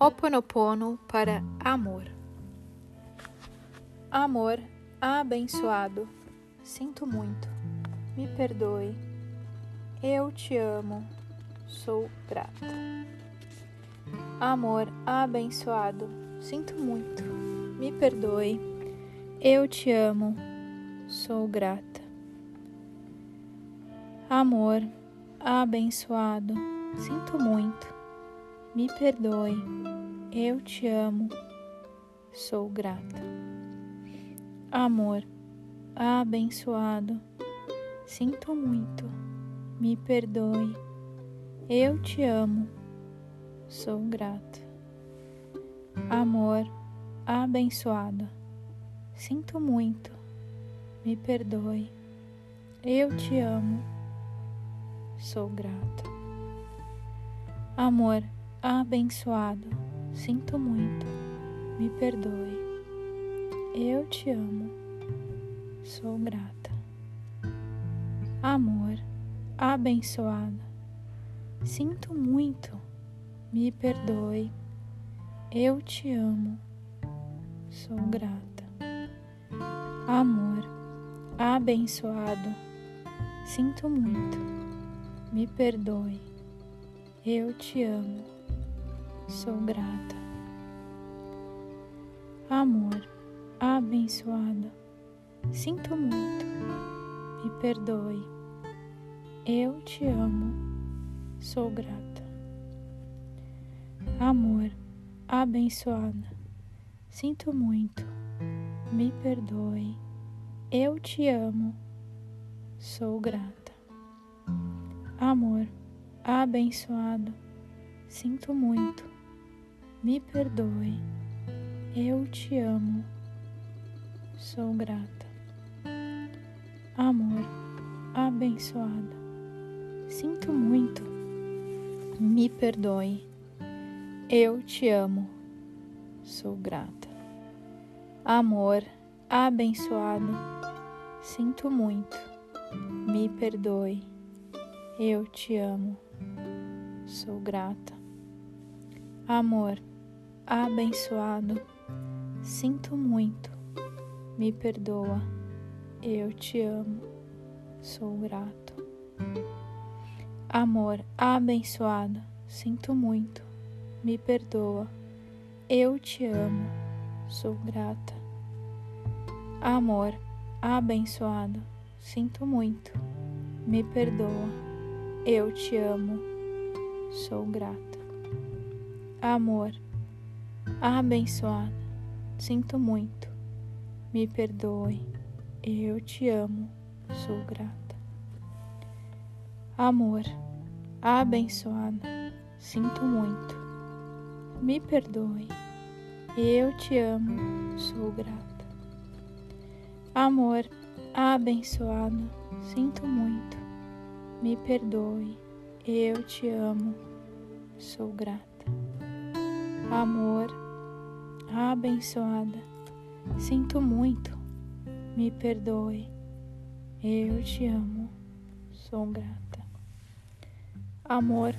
Oponopono para amor. Amor abençoado, sinto muito, me perdoe, eu te amo, sou grata. Amor abençoado, sinto muito, me perdoe, eu te amo, sou grata. Amor abençoado, sinto muito, me perdoe, eu te amo, sou grata. Amor abençoado, sinto muito, me perdoe, eu te amo, sou grata. Amor abençoado, sinto muito, me perdoe, eu te amo, sou grata. Amor abençoado, sinto muito, me perdoe, eu te amo, sou grata. Amor abençoado, sinto muito, me perdoe, eu te amo, sou grata. Amor abençoado, sinto muito, me perdoe, eu te amo, sou grata. Amor abençoada, sinto muito, me perdoe, eu te amo, sou grata. Amor, abençoada, sinto muito, me perdoe, eu te amo, sou grata. Amor, abençoado, sinto muito, me perdoe, eu te amo. Sou grata. Amor abençoado, sinto muito, me perdoe, eu te amo, sou grata. Amor abençoado, sinto muito, me perdoe, eu te amo, sou grata. Amor abençoado, sinto muito, me perdoa, eu te amo, sou grato. Amor abençoado, sinto muito, me perdoa, eu te amo, sou grata. Amor abençoado, sinto muito, me perdoa, eu te amo, sou grata. Amor abençoado, sinto muito, me perdoe, eu te amo, sou grata. Amor, abençoada, sinto muito, me perdoe, eu te amo, sou grata. Amor, abençoado, sinto muito, me perdoe, eu te amo, sou grata. Amor, abençoada, Sinto muito, me perdoe, eu te amo, sou grata. Amor,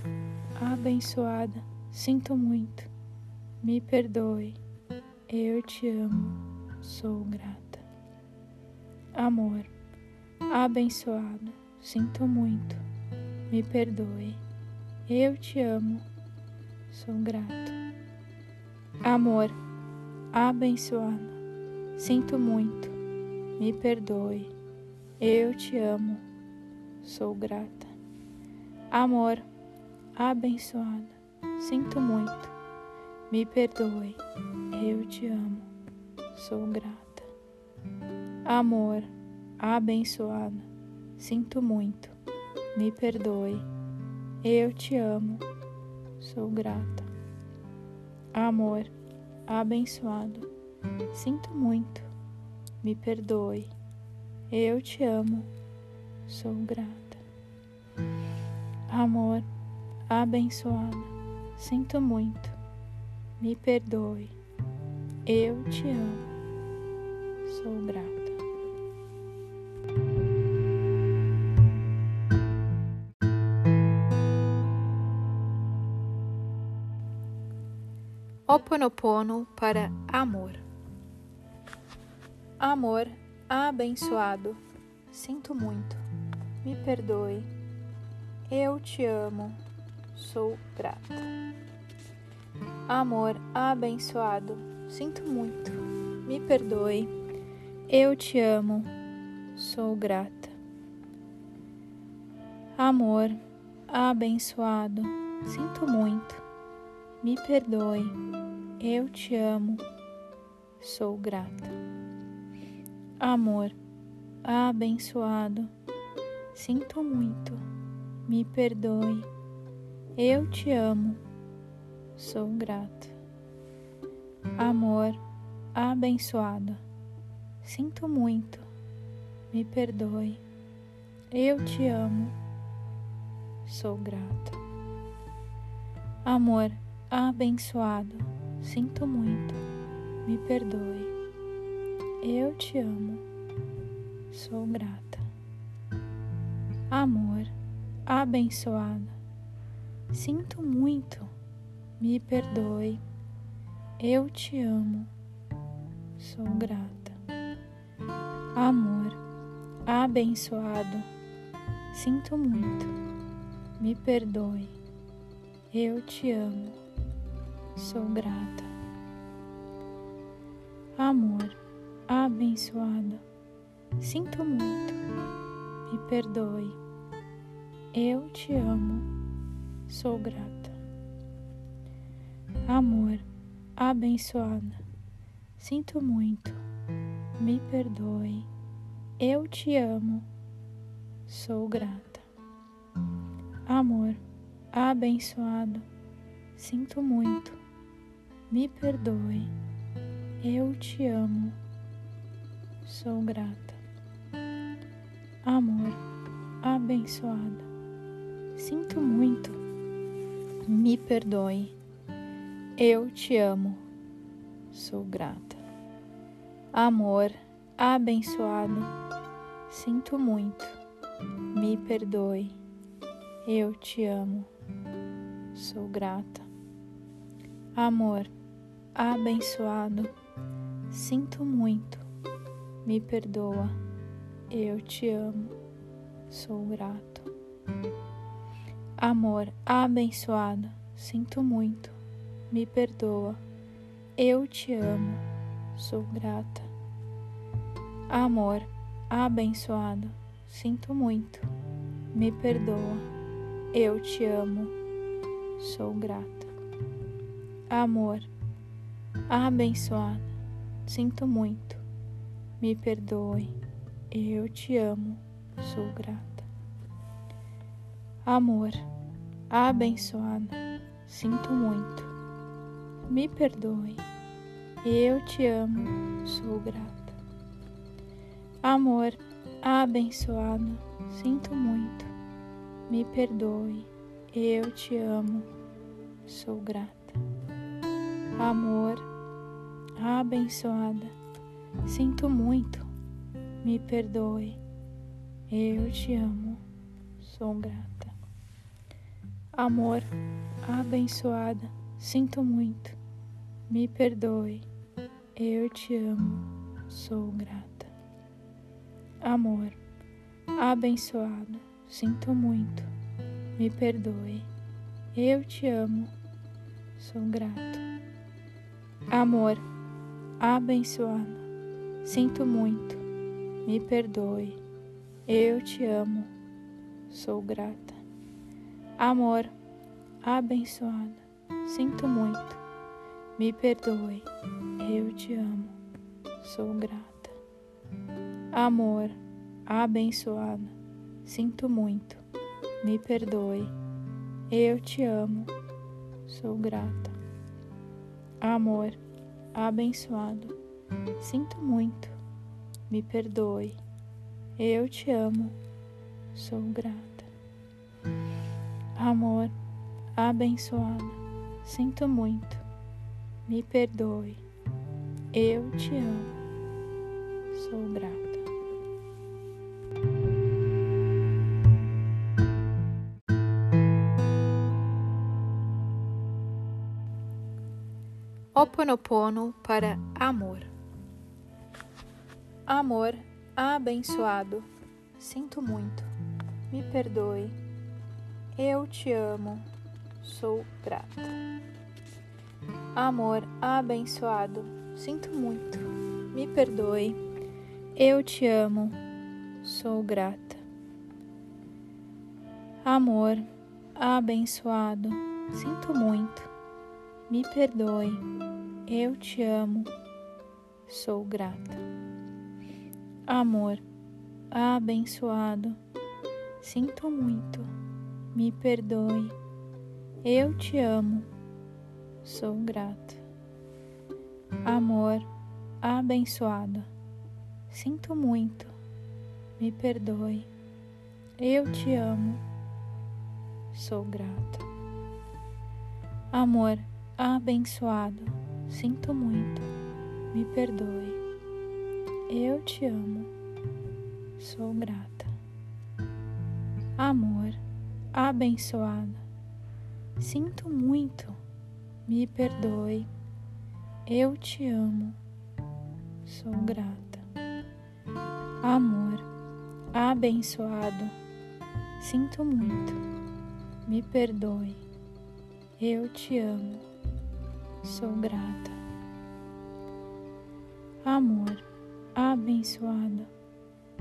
abençoada, sinto muito, me perdoe, eu te amo, sou grata. Amor, abençoado, sinto muito, me perdoe, eu te amo, sou grato. Amor, abençoado, Sinto muito, me perdoe, eu te amo, sou grata. Amor, abençoada, sinto muito, me perdoe, eu te amo, sou grata. Amor, abençoada, sinto muito, me perdoe, eu te amo, sou grata. Amor, abençoado, Sinto muito, me perdoe, eu te amo, sou grata. Amor, abençoado, sinto muito, me perdoe, eu te amo, sou grata. Oponopono para amor. Amor abençoado, sinto muito, me perdoe, eu te amo, sou grata. Amor abençoado, sinto muito, me perdoe, eu te amo, sou grata. Amor abençoado, sinto muito, me perdoe, eu te amo, sou grata. Amor, abençoado, sinto muito, me perdoe, eu te amo, sou grata. Amor, abençoado, sinto muito, me perdoe, eu te amo, sou grata. Amor, abençoado, sinto muito, me perdoe. Eu te amo, sou grata. Amor, abençoado, sinto muito, me perdoe. Eu te amo, sou grata. Amor, abençoado, sinto muito, me perdoe. Eu te amo sou grata. Amor, abençoado, sinto muito, me perdoe. Eu te amo, sou grata. Amor, abençoada, sinto muito, me perdoe. Eu te amo, sou grata. Amor, abençoado, sinto muito, me perdoe, eu te amo, sou grata. Amor, abençoada, sinto muito, me perdoe, eu te amo, sou grata. Amor, abençoado, sinto muito, me perdoe, eu te amo, sou grata. Amor, abençoado, sinto muito, me perdoa, eu te amo, sou grato. Amor, abençoado, sinto muito, me perdoa, eu te amo, sou grata. Amor, abençoado, sinto muito, me perdoa, eu te amo, sou grata. Amor, abençoado, sinto muito, me perdoe, eu te amo, sou grata. Amor, abençoado, sinto muito, me perdoe, eu te amo, sou grata. Amor, abençoado, sinto muito, me perdoe, eu te amo, sou grata. Amor, abençoada, sinto muito, me perdoe, eu te amo, sou grata. Amor, abençoada, sinto muito, me perdoe, eu te amo, sou grata. Amor, abençoado, sinto muito, me perdoe, eu te amo, sou grato. Amor, abençoado, sinto muito, me perdoe, eu te amo, sou grata. Amor, abençoado, sinto muito, me perdoe, eu te amo, sou grata. Amor, abençoado, sinto muito, me perdoe, eu te amo, sou grata. Amor, abençoado, sinto muito, me perdoe, eu te amo, sou grata. Amor, abençoado, sinto muito, me perdoe, eu te amo, sou grata. Oponopono para amor. Amor abençoado, sinto muito, me perdoe, eu te amo, sou grata. Amor abençoado, sinto muito, me perdoe, eu te amo, sou grata. Amor abençoado, sinto muito, me perdoe, eu te amo, sou grata. Amor abençoado, sinto muito, me perdoe, eu te amo, sou grata. Amor abençoado, sinto muito, me perdoe, eu te amo, sou grata. Amor abençoado, sinto muito, me perdoe, eu te amo, sou grata. Amor abençoado, sinto muito, me perdoe, eu te amo, sou grata. Amor abençoado, sinto muito, me perdoe, eu te amo sou grata. Amor abençoado,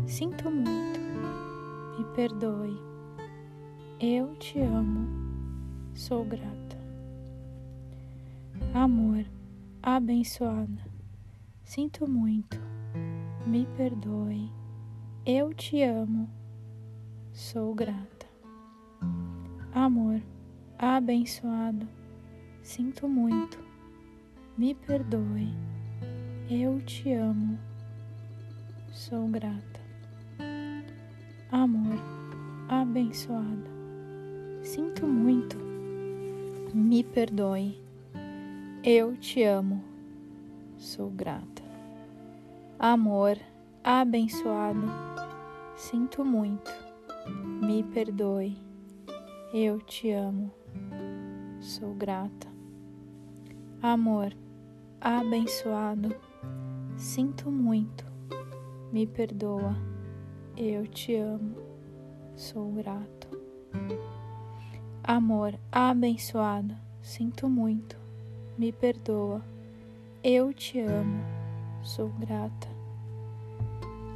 sinto muito, me perdoe, eu te amo, sou grata. Amor abençoado, sinto muito, me perdoe, eu te amo, sou grata. Amor abençoado, sinto muito, me perdoe, eu te amo, sou grata. Amor abençoado, sinto muito, me perdoe, eu te amo, sou grata. Amor abençoado, sinto muito, me perdoe, eu te amo, sou grata. Amor abençoado, sinto muito, me perdoa, eu te amo, sou grato. Amor abençoado, sinto muito, me perdoa, eu te amo, sou grata.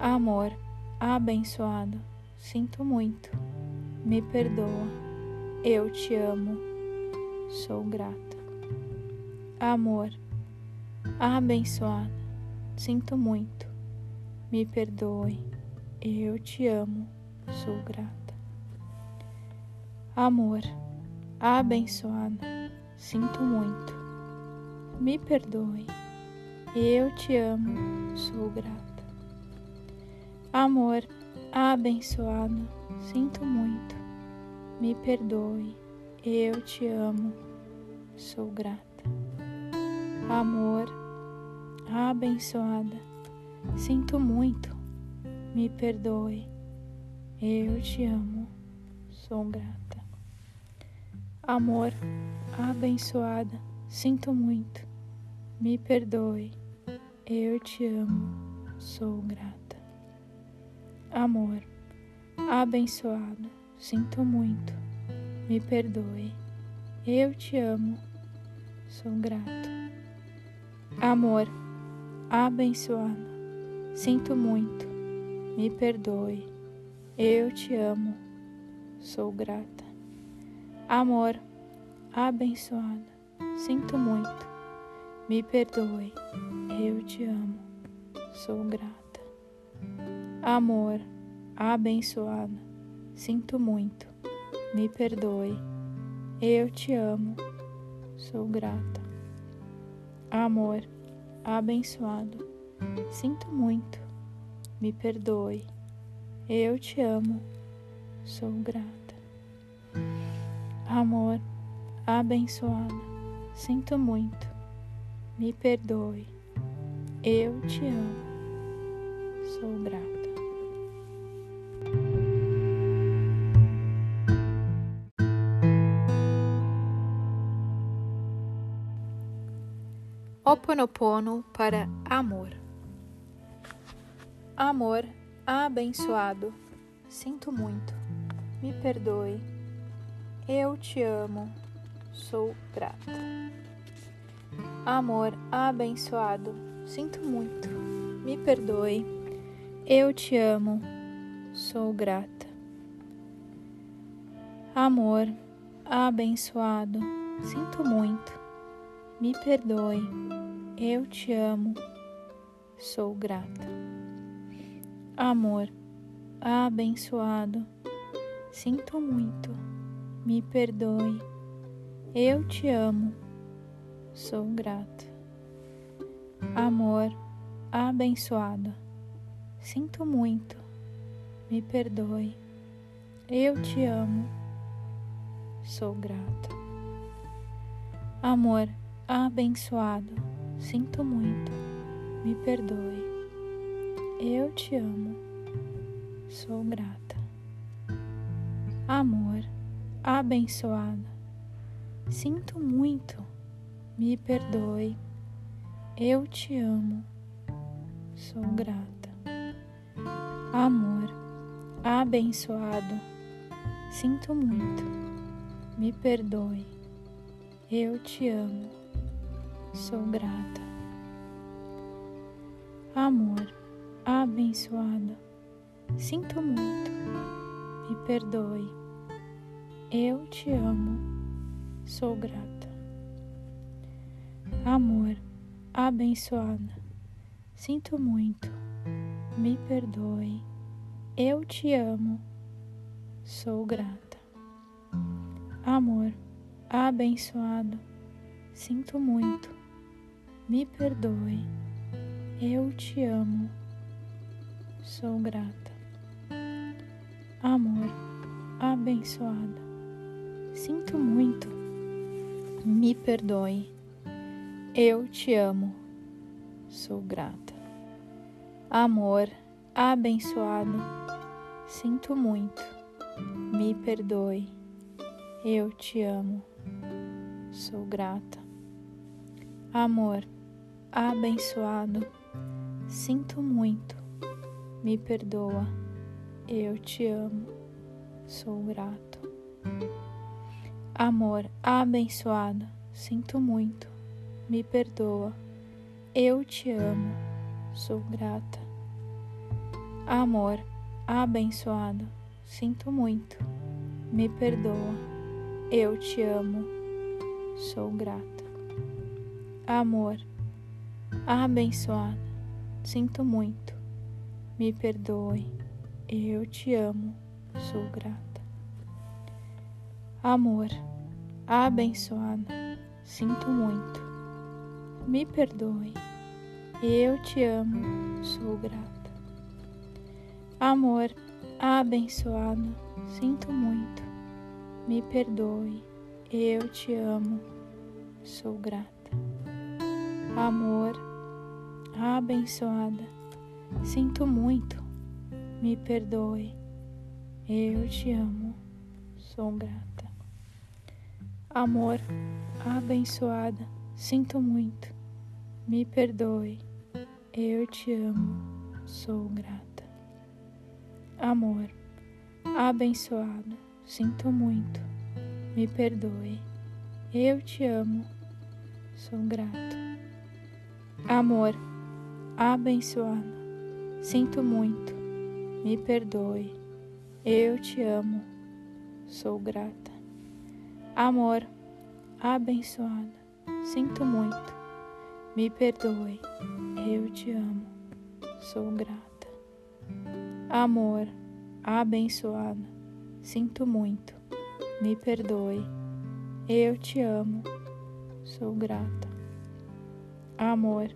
Amor abençoado, sinto muito, me perdoa, eu te amo, sou grata amor, abençoado, sinto muito, me perdoe, eu te amo, sou grata. Amor, abençoado, sinto muito, me perdoe, eu te amo, sou grata. Amor, abençoado, sinto muito, me perdoe, eu te amo, sou grata amor, abençoada, sinto muito, me perdoe, eu te amo, sou grata. Amor, abençoada, sinto muito, me perdoe, eu te amo, sou grata. Amor, abençoado, sinto muito, me perdoe, eu te amo, sou grato. Amor, abençoado, sinto muito, me perdoe, eu te amo, sou grata. Amor, abençoado, sinto muito, me perdoe, eu te amo, sou grata. Amor, abençoado, sinto muito, me perdoe, eu te amo, sou grata amor, abençoado, sinto muito, me perdoe, eu te amo, sou grata. Amor, abençoado, sinto muito, me perdoe, eu te amo, sou grata. Oponopono para amor. Amor abençoado, sinto muito, me perdoe, eu te amo, sou grata. Amor abençoado, sinto muito, me perdoe, eu te amo, sou grata. Amor abençoado, sinto muito me perdoe, eu te amo, sou grata. Amor, abençoado, sinto muito, me perdoe, eu te amo, sou grata. Amor, abençoado, sinto muito, me perdoe, eu te amo, sou grata. Amor, abençoado, sinto muito, me perdoe. Eu te amo, sou grata. Amor, abençoado, sinto muito, me perdoe. Eu te amo, sou grata. Amor, abençoado, sinto muito, me perdoe. Eu te amo sou grata. Amor, abençoado, sinto muito, me perdoe. Eu te amo, sou grata. Amor, abençoada, sinto muito, me perdoe. Eu te amo, sou grata. Amor, abençoado, sinto muito, me perdoe, eu te amo, sou grata. Amor, abençoada, sinto muito, me perdoe, eu te amo, sou grata. Amor, abençoado, sinto muito, me perdoe, eu te amo, sou grata. Amor, abençoado, sinto muito, me perdoa, eu te amo, sou grato. Amor, abençoado, sinto muito, me perdoa, eu te amo, sou grata. Amor, abençoado, sinto muito, me perdoa, eu te amo, sou grata amor, abençoada, sinto muito, me perdoe, eu te amo, sou grata. Amor, abençoada, sinto muito, me perdoe, eu te amo, sou grata. Amor, abençoado, sinto muito, me perdoe, eu te amo, sou grata amor, abençoada, sinto muito, me perdoe, eu te amo, sou grata. Amor, abençoada, sinto muito, me perdoe, eu te amo, sou grata. Amor, abençoado, sinto muito, me perdoe, eu te amo, sou grato. Amor, abençoado, sinto muito, me perdoe, eu te amo, sou grata. Amor, abençoado, sinto muito, me perdoe, eu te amo, sou grata. Amor, abençoado, sinto muito, me perdoe, eu te amo, sou grata Amor,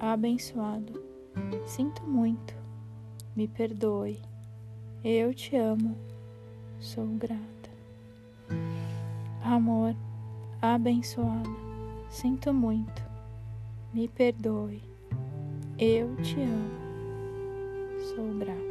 abençoado, sinto muito, me perdoe, eu te amo, sou grata. Amor, abençoado, sinto muito, me perdoe, eu te amo, sou grata.